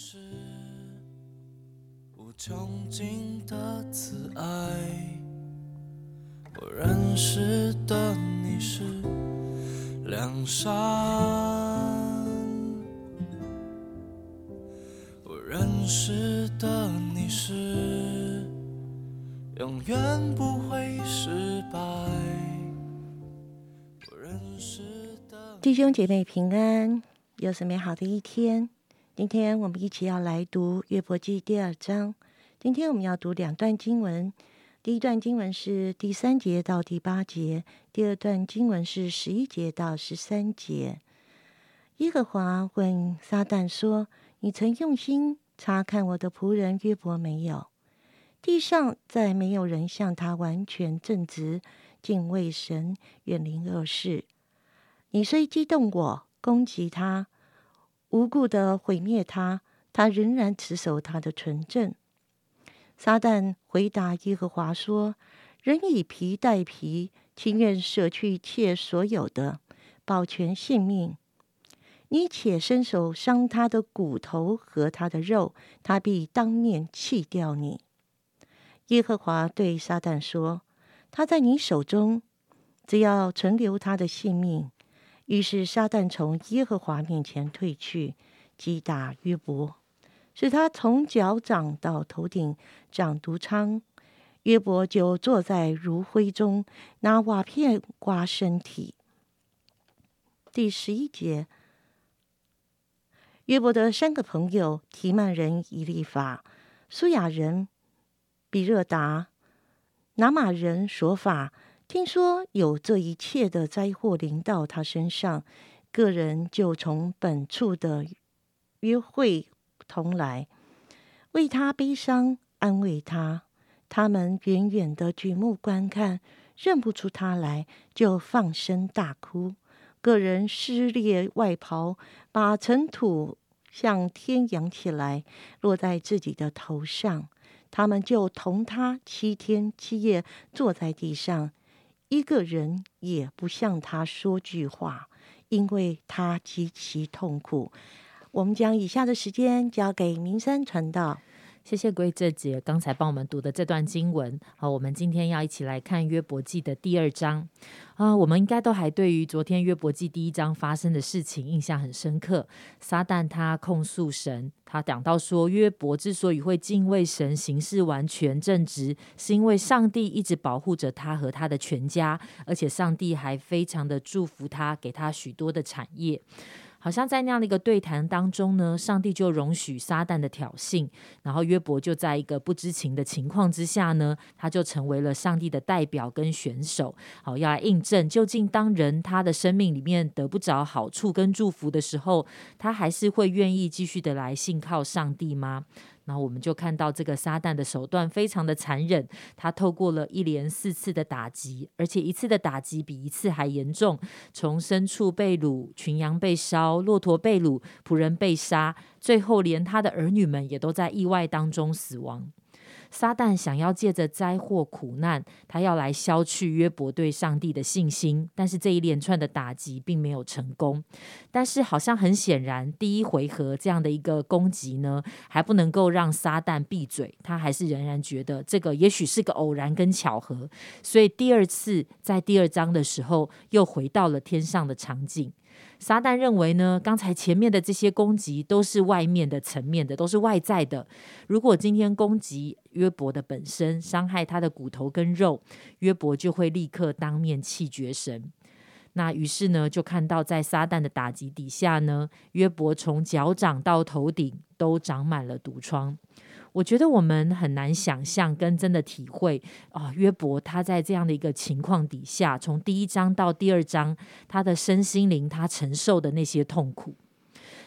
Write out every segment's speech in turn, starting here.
是无穷尽的慈爱，我认识的你是梁山，我认识的你是永远不会失败，我认识的弟兄姐妹平安，又是美好的一天。今天我们一起要来读约伯记第二章。今天我们要读两段经文，第一段经文是第三节到第八节，第二段经文是十一节到十三节。耶和华问撒旦说：“你曾用心查看我的仆人约伯没有？地上再没有人像他完全正直，敬畏神，远离恶事。你虽激动我，攻击他。”无故的毁灭他，他仍然持守他的纯正。撒旦回答耶和华说：“人以皮代皮，情愿舍去一切所有的，保全性命。你且伸手伤他的骨头和他的肉，他必当面弃掉你。”耶和华对撒旦说：“他在你手中，只要存留他的性命。”于是撒旦从耶和华面前退去，击打约伯，使他从脚掌到头顶长毒疮。约伯就坐在炉灰中，拿瓦片刮身体。第十一节，约伯的三个朋友：提曼人以利法、苏亚人比热达、拿马人索法。听说有这一切的灾祸临到他身上，个人就从本处的约会同来，为他悲伤，安慰他。他们远远的举目观看，认不出他来，就放声大哭。个人撕裂外袍，把尘土向天扬起来，落在自己的头上。他们就同他七天七夜坐在地上。一个人也不向他说句话，因为他极其痛苦。我们将以下的时间交给明山传道。谢谢贵这姐刚才帮我们读的这段经文。好，我们今天要一起来看约伯记的第二章啊。我们应该都还对于昨天约伯记第一章发生的事情印象很深刻。撒旦他控诉神，他讲到说，约伯之所以会敬畏神，行事完全正直，是因为上帝一直保护着他和他的全家，而且上帝还非常的祝福他，给他许多的产业。好像在那样的一个对谈当中呢，上帝就容许撒旦的挑衅，然后约伯就在一个不知情的情况之下呢，他就成为了上帝的代表跟选手，好要来印证究竟当人他的生命里面得不着好处跟祝福的时候，他还是会愿意继续的来信靠上帝吗？那我们就看到这个撒旦的手段非常的残忍，他透过了一连四次的打击，而且一次的打击比一次还严重，从牲畜被掳、群羊被烧、骆驼被掳、仆人被杀，最后连他的儿女们也都在意外当中死亡。撒旦想要借着灾祸苦难，他要来消去约伯对上帝的信心，但是这一连串的打击并没有成功。但是好像很显然，第一回合这样的一个攻击呢，还不能够让撒旦闭嘴，他还是仍然觉得这个也许是个偶然跟巧合。所以第二次在第二章的时候，又回到了天上的场景。撒旦认为呢，刚才前面的这些攻击都是外面的层面的，都是外在的。如果今天攻击约伯的本身，伤害他的骨头跟肉，约伯就会立刻当面气绝神。那于是呢，就看到在撒旦的打击底下呢，约伯从脚掌到头顶都长满了毒疮。我觉得我们很难想象跟真的体会啊，约伯他在这样的一个情况底下，从第一章到第二章，他的身心灵他承受的那些痛苦。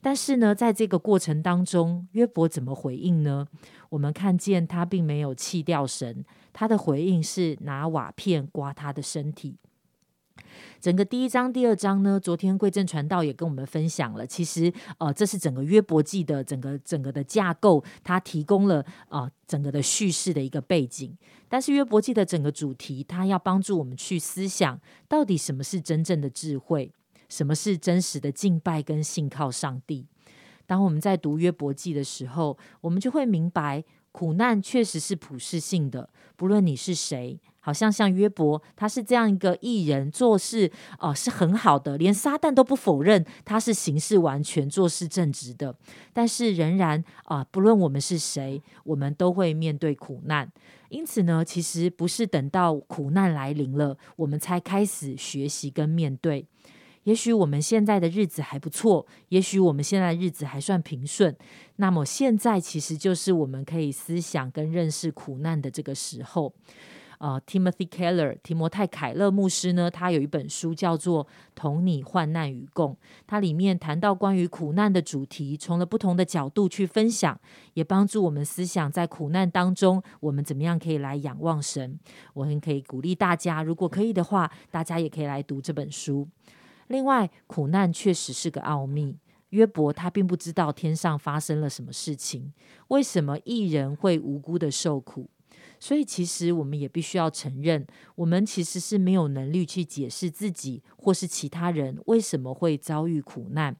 但是呢，在这个过程当中，约伯怎么回应呢？我们看见他并没有弃掉神，他的回应是拿瓦片刮他的身体。整个第一章、第二章呢，昨天贵正传道也跟我们分享了。其实，呃，这是整个约伯记的整个整个的架构，它提供了啊整个的叙事的一个背景。但是约伯记的整个主题，它要帮助我们去思想，到底什么是真正的智慧，什么是真实的敬拜跟信靠上帝。当我们在读约伯记的时候，我们就会明白，苦难确实是普世性的，不论你是谁。好像像约伯，他是这样一个艺人，做事哦是很好的，连撒旦都不否认他是行事完全、做事正直的。但是仍然啊，不论我们是谁，我们都会面对苦难。因此呢，其实不是等到苦难来临了，我们才开始学习跟面对。也许我们现在的日子还不错，也许我们现在的日子还算平顺。那么现在其实就是我们可以思想跟认识苦难的这个时候。呃，Timothy Keller 提摩太凯勒牧师呢，他有一本书叫做《同你患难与共》，它里面谈到关于苦难的主题，从了不同的角度去分享，也帮助我们思想在苦难当中，我们怎么样可以来仰望神。我很可以鼓励大家，如果可以的话，大家也可以来读这本书。另外，苦难确实是个奥秘，约伯他并不知道天上发生了什么事情，为什么艺人会无辜的受苦。所以，其实我们也必须要承认，我们其实是没有能力去解释自己或是其他人为什么会遭遇苦难。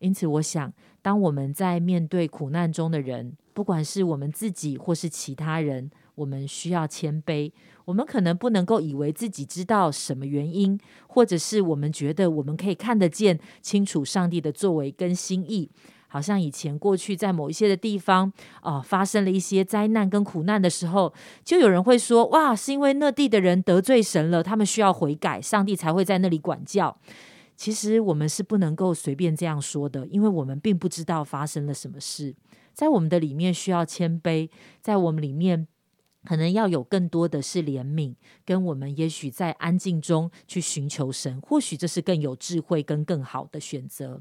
因此，我想，当我们在面对苦难中的人，不管是我们自己或是其他人，我们需要谦卑。我们可能不能够以为自己知道什么原因，或者是我们觉得我们可以看得见清楚上帝的作为跟心意。好像以前过去在某一些的地方啊，发生了一些灾难跟苦难的时候，就有人会说：哇，是因为那地的人得罪神了，他们需要悔改，上帝才会在那里管教。其实我们是不能够随便这样说的，因为我们并不知道发生了什么事。在我们的里面需要谦卑，在我们里面可能要有更多的是怜悯，跟我们也许在安静中去寻求神，或许这是更有智慧跟更好的选择。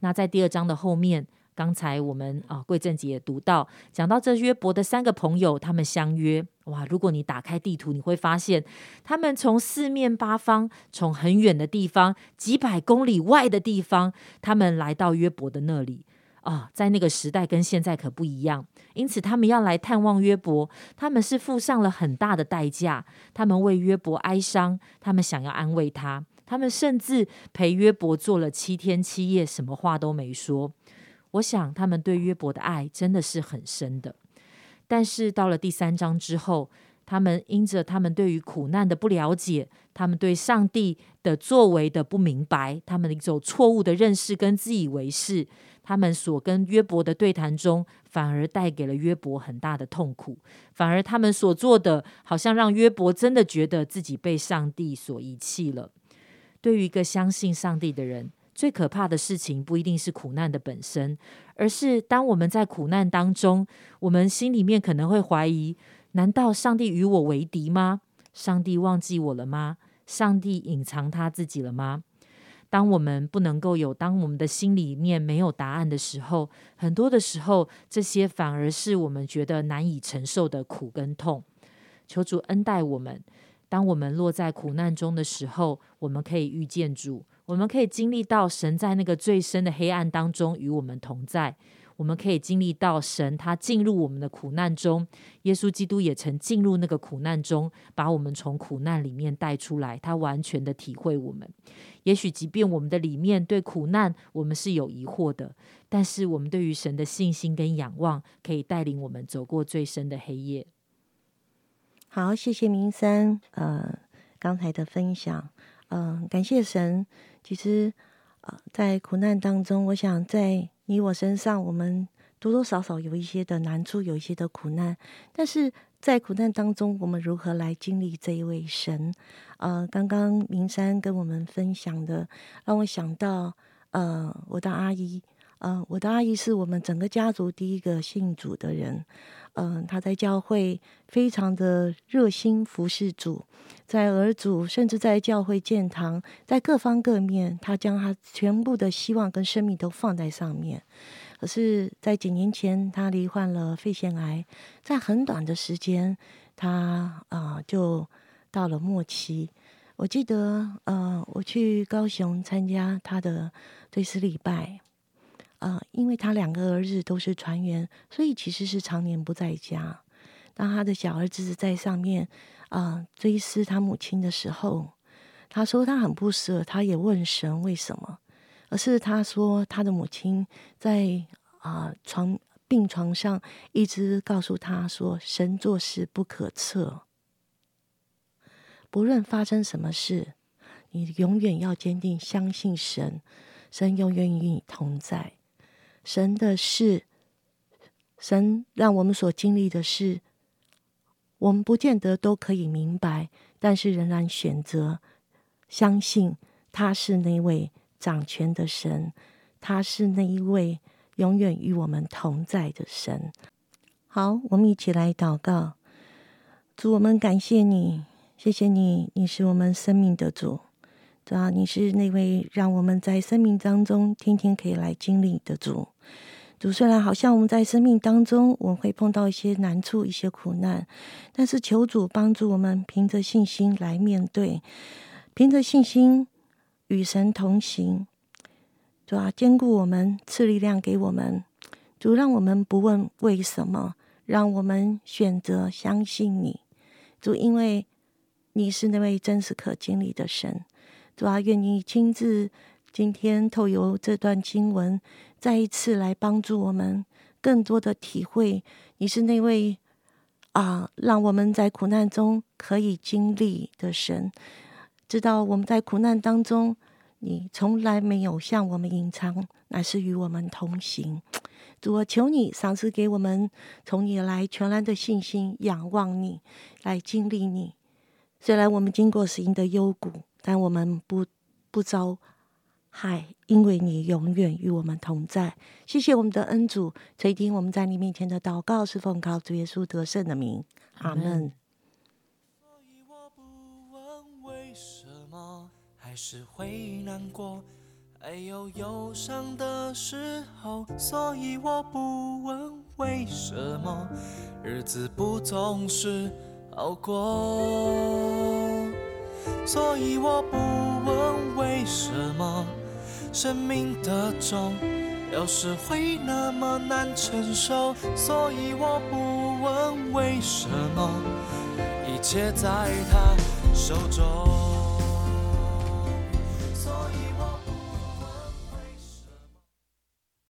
那在第二章的后面，刚才我们啊贵正杰也读到，讲到这约伯的三个朋友，他们相约哇。如果你打开地图，你会发现他们从四面八方，从很远的地方，几百公里外的地方，他们来到约伯的那里啊。在那个时代跟现在可不一样，因此他们要来探望约伯，他们是付上了很大的代价，他们为约伯哀伤，他们想要安慰他。他们甚至陪约伯做了七天七夜，什么话都没说。我想他们对约伯的爱真的是很深的。但是到了第三章之后，他们因着他们对于苦难的不了解，他们对上帝的作为的不明白，他们的一种错误的认识跟自以为是，他们所跟约伯的对谈中，反而带给了约伯很大的痛苦。反而他们所做的，好像让约伯真的觉得自己被上帝所遗弃了。对于一个相信上帝的人，最可怕的事情不一定是苦难的本身，而是当我们在苦难当中，我们心里面可能会怀疑：难道上帝与我为敌吗？上帝忘记我了吗？上帝隐藏他自己了吗？当我们不能够有，当我们的心里面没有答案的时候，很多的时候，这些反而是我们觉得难以承受的苦跟痛。求主恩待我们。当我们落在苦难中的时候，我们可以遇见主，我们可以经历到神在那个最深的黑暗当中与我们同在。我们可以经历到神他进入我们的苦难中，耶稣基督也曾进入那个苦难中，把我们从苦难里面带出来。他完全的体会我们。也许即便我们的里面对苦难我们是有疑惑的，但是我们对于神的信心跟仰望，可以带领我们走过最深的黑夜。好，谢谢明山，呃，刚才的分享，嗯，感谢神。其实，呃，在苦难当中，我想在你我身上，我们多多少少有一些的难处，有一些的苦难。但是在苦难当中，我们如何来经历这一位神？呃，刚刚明山跟我们分享的，让我想到，呃，我的阿姨，呃，我的阿姨是我们整个家族第一个信主的人。嗯，她在教会非常的热心服侍主，在儿主甚至在教会建堂，在各方各面，他将他全部的希望跟生命都放在上面。可是，在几年前，他罹患了肺腺癌，在很短的时间，他啊就到了末期。我记得，呃，我去高雄参加他的追思礼拜。呃，因为他两个儿子都是船员，所以其实是常年不在家。当他的小儿子在上面啊追思他母亲的时候，他说他很不舍，他也问神为什么。而是他说他的母亲在啊床病床上一直告诉他说：“神做事不可测，不论发生什么事，你永远要坚定相信神，神永远与你同在。神的事，神让我们所经历的事，我们不见得都可以明白，但是仍然选择相信他是那位掌权的神，他是那一位。”永远与我们同在的神，好，我们一起来祷告。主，我们感谢你，谢谢你，你是我们生命的主，主啊，你是那位让我们在生命当中天天可以来经历的主。主，虽然好像我们在生命当中我们会碰到一些难处、一些苦难，但是求主帮助我们，凭着信心来面对，凭着信心与神同行。主啊，兼顾我们，赐力量给我们。主，让我们不问为什么，让我们选择相信你。主，因为你是那位真实可经历的神。主啊，愿你亲自今天透由这段经文，再一次来帮助我们，更多的体会你是那位啊，让我们在苦难中可以经历的神。知道我们在苦难当中。你从来没有向我们隐藏，乃是与我们同行。主，我求你赏赐给我们从你来全然的信心，仰望你，来经历你。虽然我们经过死荫的幽谷，但我们不不遭害，因为你永远与我们同在。谢谢我们的恩主垂听我们在你面前的祷告，是奉靠主耶稣得胜的名。阿门。还是会难过，还有忧伤的时候，所以我不问为什么日子不总是好过，所以我不问为什么生命的重有时会那么难承受，所以我不问为什么一切在他手中。